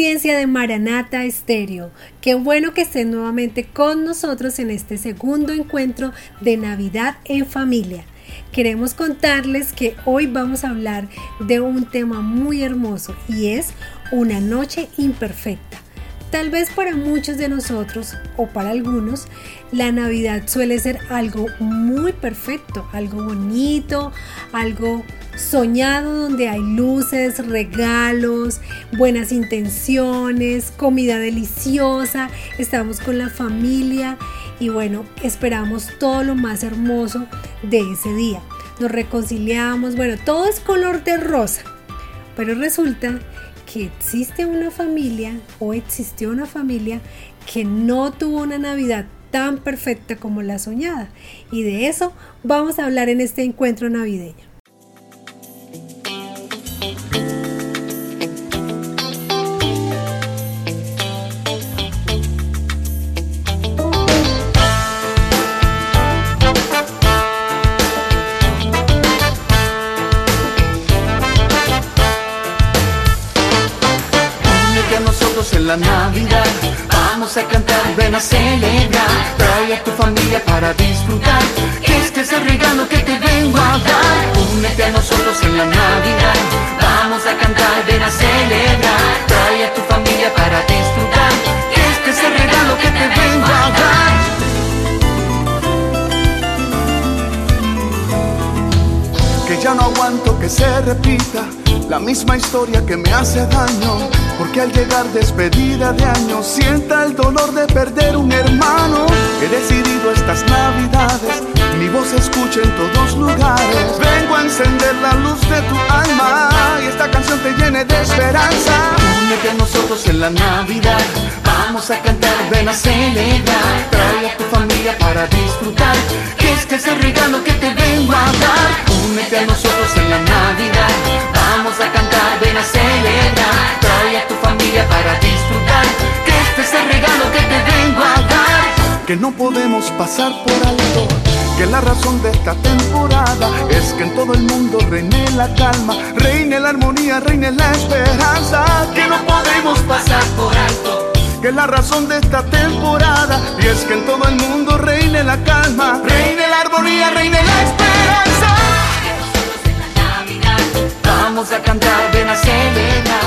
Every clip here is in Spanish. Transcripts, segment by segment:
Audiencia de Maranata Estéreo, qué bueno que estén nuevamente con nosotros en este segundo encuentro de Navidad en familia. Queremos contarles que hoy vamos a hablar de un tema muy hermoso y es una noche imperfecta. Tal vez para muchos de nosotros o para algunos, la Navidad suele ser algo muy perfecto, algo bonito, algo soñado donde hay luces, regalos, buenas intenciones, comida deliciosa, estamos con la familia y bueno, esperamos todo lo más hermoso de ese día. Nos reconciliamos, bueno, todo es color de rosa, pero resulta que existe una familia o existió una familia que no tuvo una Navidad tan perfecta como la soñada. Y de eso vamos a hablar en este encuentro navideño. La Navidad. Vamos a cantar, ven a celebrar. Trae a tu familia para disfrutar. Este es el regalo que te vengo a dar. Únete a nosotros en la Navidad. Vamos a cantar, ven a celebrar. Trae a tu familia para disfrutar. Este es el regalo que te vengo a dar. Que ya no aguanto que se repita la misma historia que me hace daño porque al llegar despedida de años sienta el dolor de perder un hermano. He decidido estas navidades, mi voz escucha en todos lugares. Vengo a encender la luz de tu alma y esta canción te llene de esperanza. Únete a nosotros en la Navidad, vamos a cantar, ven a celebrar. Trae a tu familia para disfrutar, que este es el regalo que te vengo a dar. Únete a nosotros en la Navidad, vamos Que no podemos pasar por alto, que la razón de esta temporada es que en todo el mundo reine la calma, reine la armonía, reine la esperanza. Que no podemos pasar por alto. Que la razón de esta temporada y es que en todo el mundo reine la calma, reine la armonía, reine la esperanza. Vamos a cantar, ven a celebrar.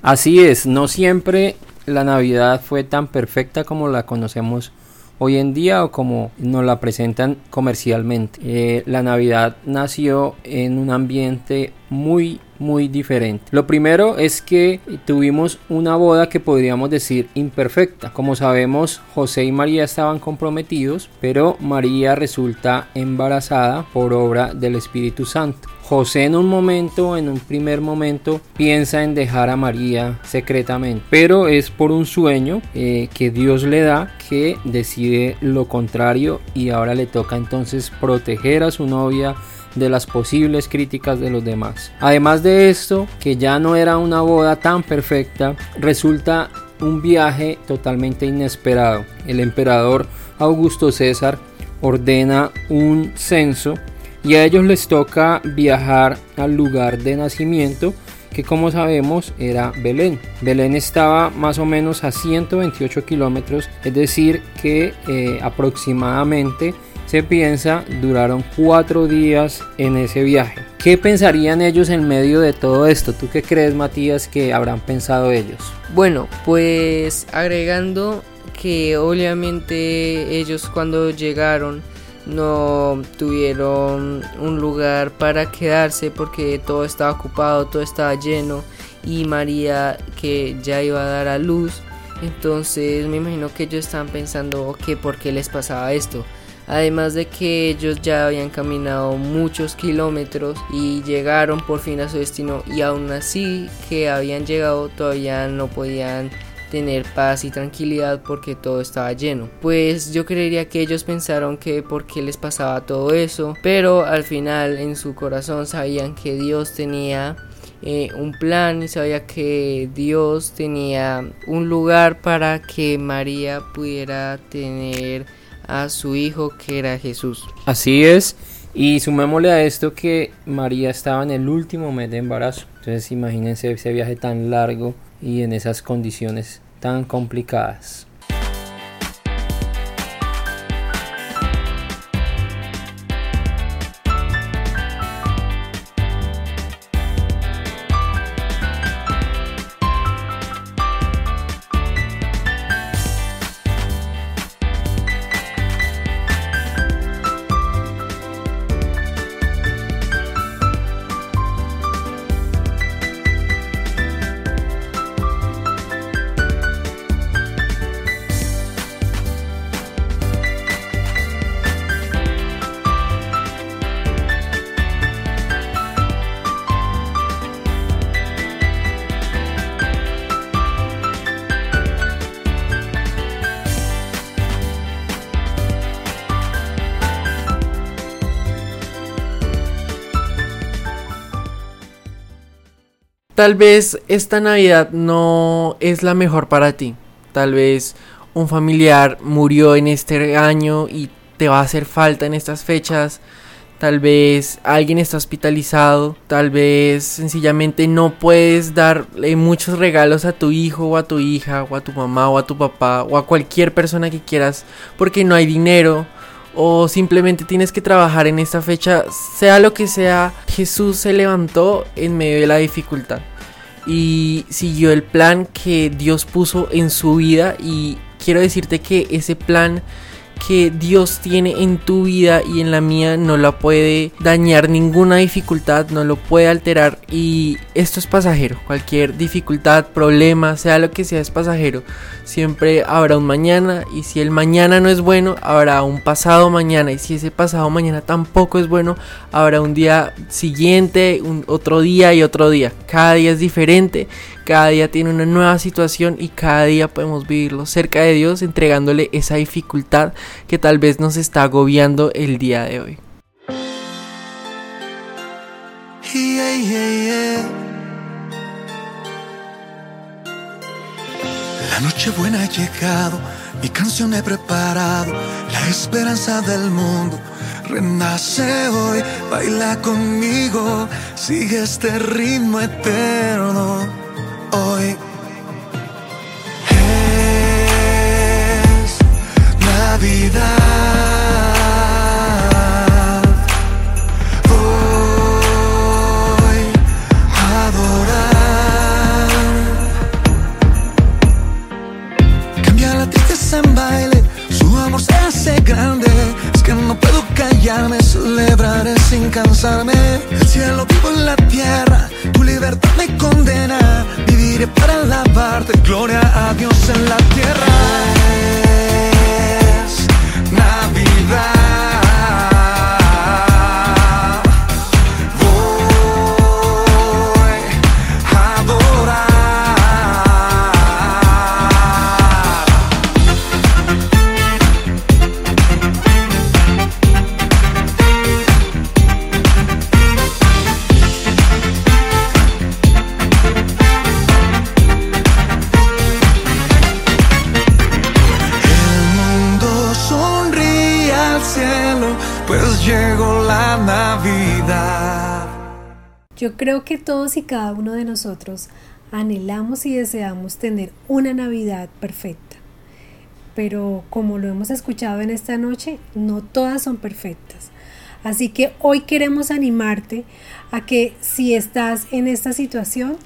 Así es, no siempre la Navidad fue tan perfecta como la conocemos hoy en día o como nos la presentan comercialmente. Eh, la Navidad nació en un ambiente muy muy diferente. Lo primero es que tuvimos una boda que podríamos decir imperfecta. Como sabemos, José y María estaban comprometidos, pero María resulta embarazada por obra del Espíritu Santo. José en un momento, en un primer momento, piensa en dejar a María secretamente, pero es por un sueño eh, que Dios le da que decide lo contrario y ahora le toca entonces proteger a su novia de las posibles críticas de los demás. Además de esto, que ya no era una boda tan perfecta, resulta un viaje totalmente inesperado. El emperador Augusto César ordena un censo y a ellos les toca viajar al lugar de nacimiento que como sabemos era Belén. Belén estaba más o menos a 128 kilómetros, es decir que eh, aproximadamente se piensa duraron cuatro días en ese viaje. ¿Qué pensarían ellos en medio de todo esto? ¿Tú qué crees Matías que habrán pensado ellos? Bueno, pues agregando que obviamente ellos cuando llegaron no tuvieron un lugar para quedarse porque todo estaba ocupado, todo estaba lleno y María que ya iba a dar a luz. Entonces me imagino que ellos estaban pensando que por qué les pasaba esto. Además de que ellos ya habían caminado muchos kilómetros y llegaron por fin a su destino y aún así que habían llegado todavía no podían tener paz y tranquilidad porque todo estaba lleno. Pues yo creería que ellos pensaron que por qué les pasaba todo eso, pero al final en su corazón sabían que Dios tenía eh, un plan y sabía que Dios tenía un lugar para que María pudiera tener a su hijo que era Jesús. Así es. Y sumémosle a esto que María estaba en el último mes de embarazo. Entonces imagínense ese viaje tan largo y en esas condiciones tan complicadas. Tal vez esta Navidad no es la mejor para ti. Tal vez un familiar murió en este año y te va a hacer falta en estas fechas. Tal vez alguien está hospitalizado. Tal vez sencillamente no puedes darle muchos regalos a tu hijo o a tu hija o a tu mamá o a tu papá o a cualquier persona que quieras porque no hay dinero o simplemente tienes que trabajar en esta fecha, sea lo que sea, Jesús se levantó en medio de la dificultad y siguió el plan que Dios puso en su vida y quiero decirte que ese plan que Dios tiene en tu vida y en la mía no la puede dañar ninguna dificultad, no lo puede alterar y esto es pasajero. Cualquier dificultad, problema, sea lo que sea, es pasajero. Siempre habrá un mañana y si el mañana no es bueno, habrá un pasado mañana y si ese pasado mañana tampoco es bueno, habrá un día siguiente, un otro día y otro día. Cada día es diferente cada día tiene una nueva situación y cada día podemos vivirlo cerca de Dios entregándole esa dificultad que tal vez nos está agobiando el día de hoy. La noche buena ha llegado, mi canción he preparado, la esperanza del mundo renace hoy, baila conmigo, sigue este ritmo eterno hoy. Es Navidad. Yo creo que todos y cada uno de nosotros anhelamos y deseamos tener una Navidad perfecta. Pero como lo hemos escuchado en esta noche, no todas son perfectas. Así que hoy queremos animarte a que si estás en esta situación,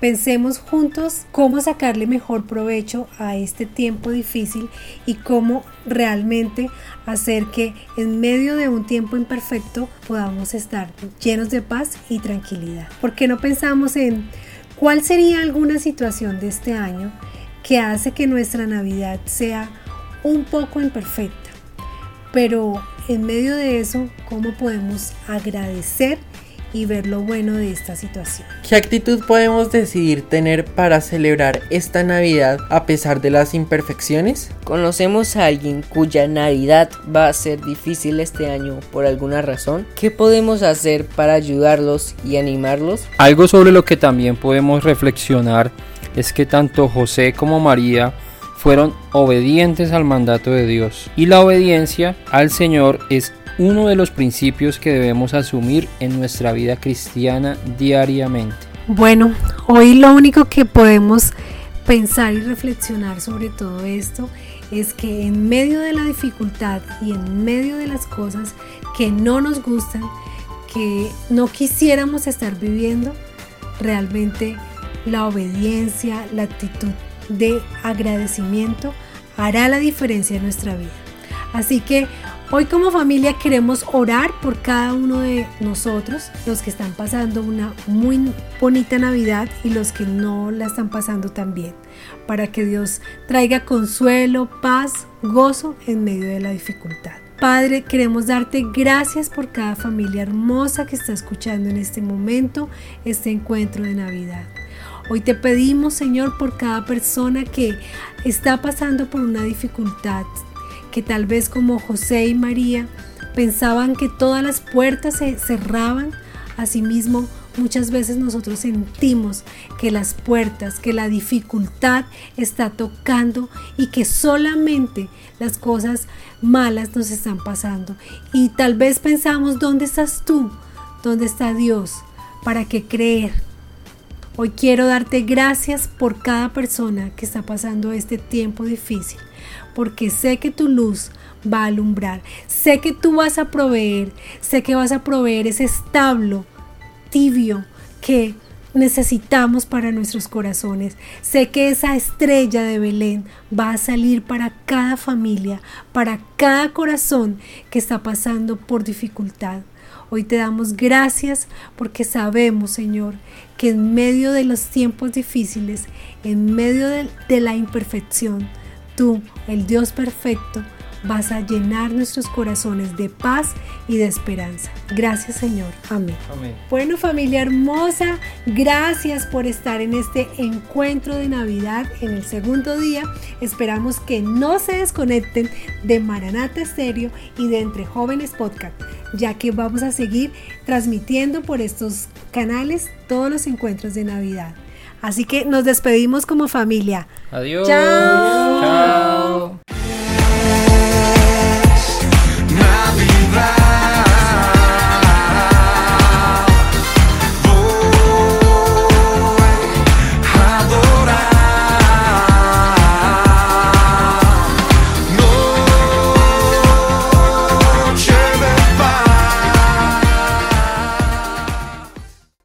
Pensemos juntos cómo sacarle mejor provecho a este tiempo difícil y cómo realmente hacer que en medio de un tiempo imperfecto podamos estar llenos de paz y tranquilidad. ¿Por qué no pensamos en cuál sería alguna situación de este año que hace que nuestra Navidad sea un poco imperfecta? Pero en medio de eso, ¿cómo podemos agradecer y ver lo bueno de esta situación. ¿Qué actitud podemos decidir tener para celebrar esta Navidad a pesar de las imperfecciones? ¿Conocemos a alguien cuya Navidad va a ser difícil este año por alguna razón? ¿Qué podemos hacer para ayudarlos y animarlos? Algo sobre lo que también podemos reflexionar es que tanto José como María fueron obedientes al mandato de Dios y la obediencia al Señor es uno de los principios que debemos asumir en nuestra vida cristiana diariamente. Bueno, hoy lo único que podemos pensar y reflexionar sobre todo esto es que en medio de la dificultad y en medio de las cosas que no nos gustan, que no quisiéramos estar viviendo, realmente la obediencia, la actitud de agradecimiento hará la diferencia en nuestra vida. Así que hoy como familia queremos orar por cada uno de nosotros, los que están pasando una muy bonita Navidad y los que no la están pasando tan bien, para que Dios traiga consuelo, paz, gozo en medio de la dificultad. Padre, queremos darte gracias por cada familia hermosa que está escuchando en este momento este encuentro de Navidad. Hoy te pedimos, Señor, por cada persona que está pasando por una dificultad, que tal vez como José y María pensaban que todas las puertas se cerraban, asimismo muchas veces nosotros sentimos que las puertas, que la dificultad está tocando y que solamente las cosas malas nos están pasando. Y tal vez pensamos, ¿dónde estás tú? ¿Dónde está Dios? ¿Para qué creer? Hoy quiero darte gracias por cada persona que está pasando este tiempo difícil, porque sé que tu luz va a alumbrar, sé que tú vas a proveer, sé que vas a proveer ese establo tibio que necesitamos para nuestros corazones. Sé que esa estrella de Belén va a salir para cada familia, para cada corazón que está pasando por dificultad. Hoy te damos gracias porque sabemos, Señor, que en medio de los tiempos difíciles, en medio de, de la imperfección, tú, el Dios perfecto, vas a llenar nuestros corazones de paz y de esperanza. Gracias Señor. Amén. Bueno familia hermosa, gracias por estar en este encuentro de Navidad en el segundo día. Esperamos que no se desconecten de Maranata Estéreo y de Entre Jóvenes Podcast, ya que vamos a seguir transmitiendo por estos canales todos los encuentros de Navidad. Así que nos despedimos como familia. Adiós. Chao. Chao.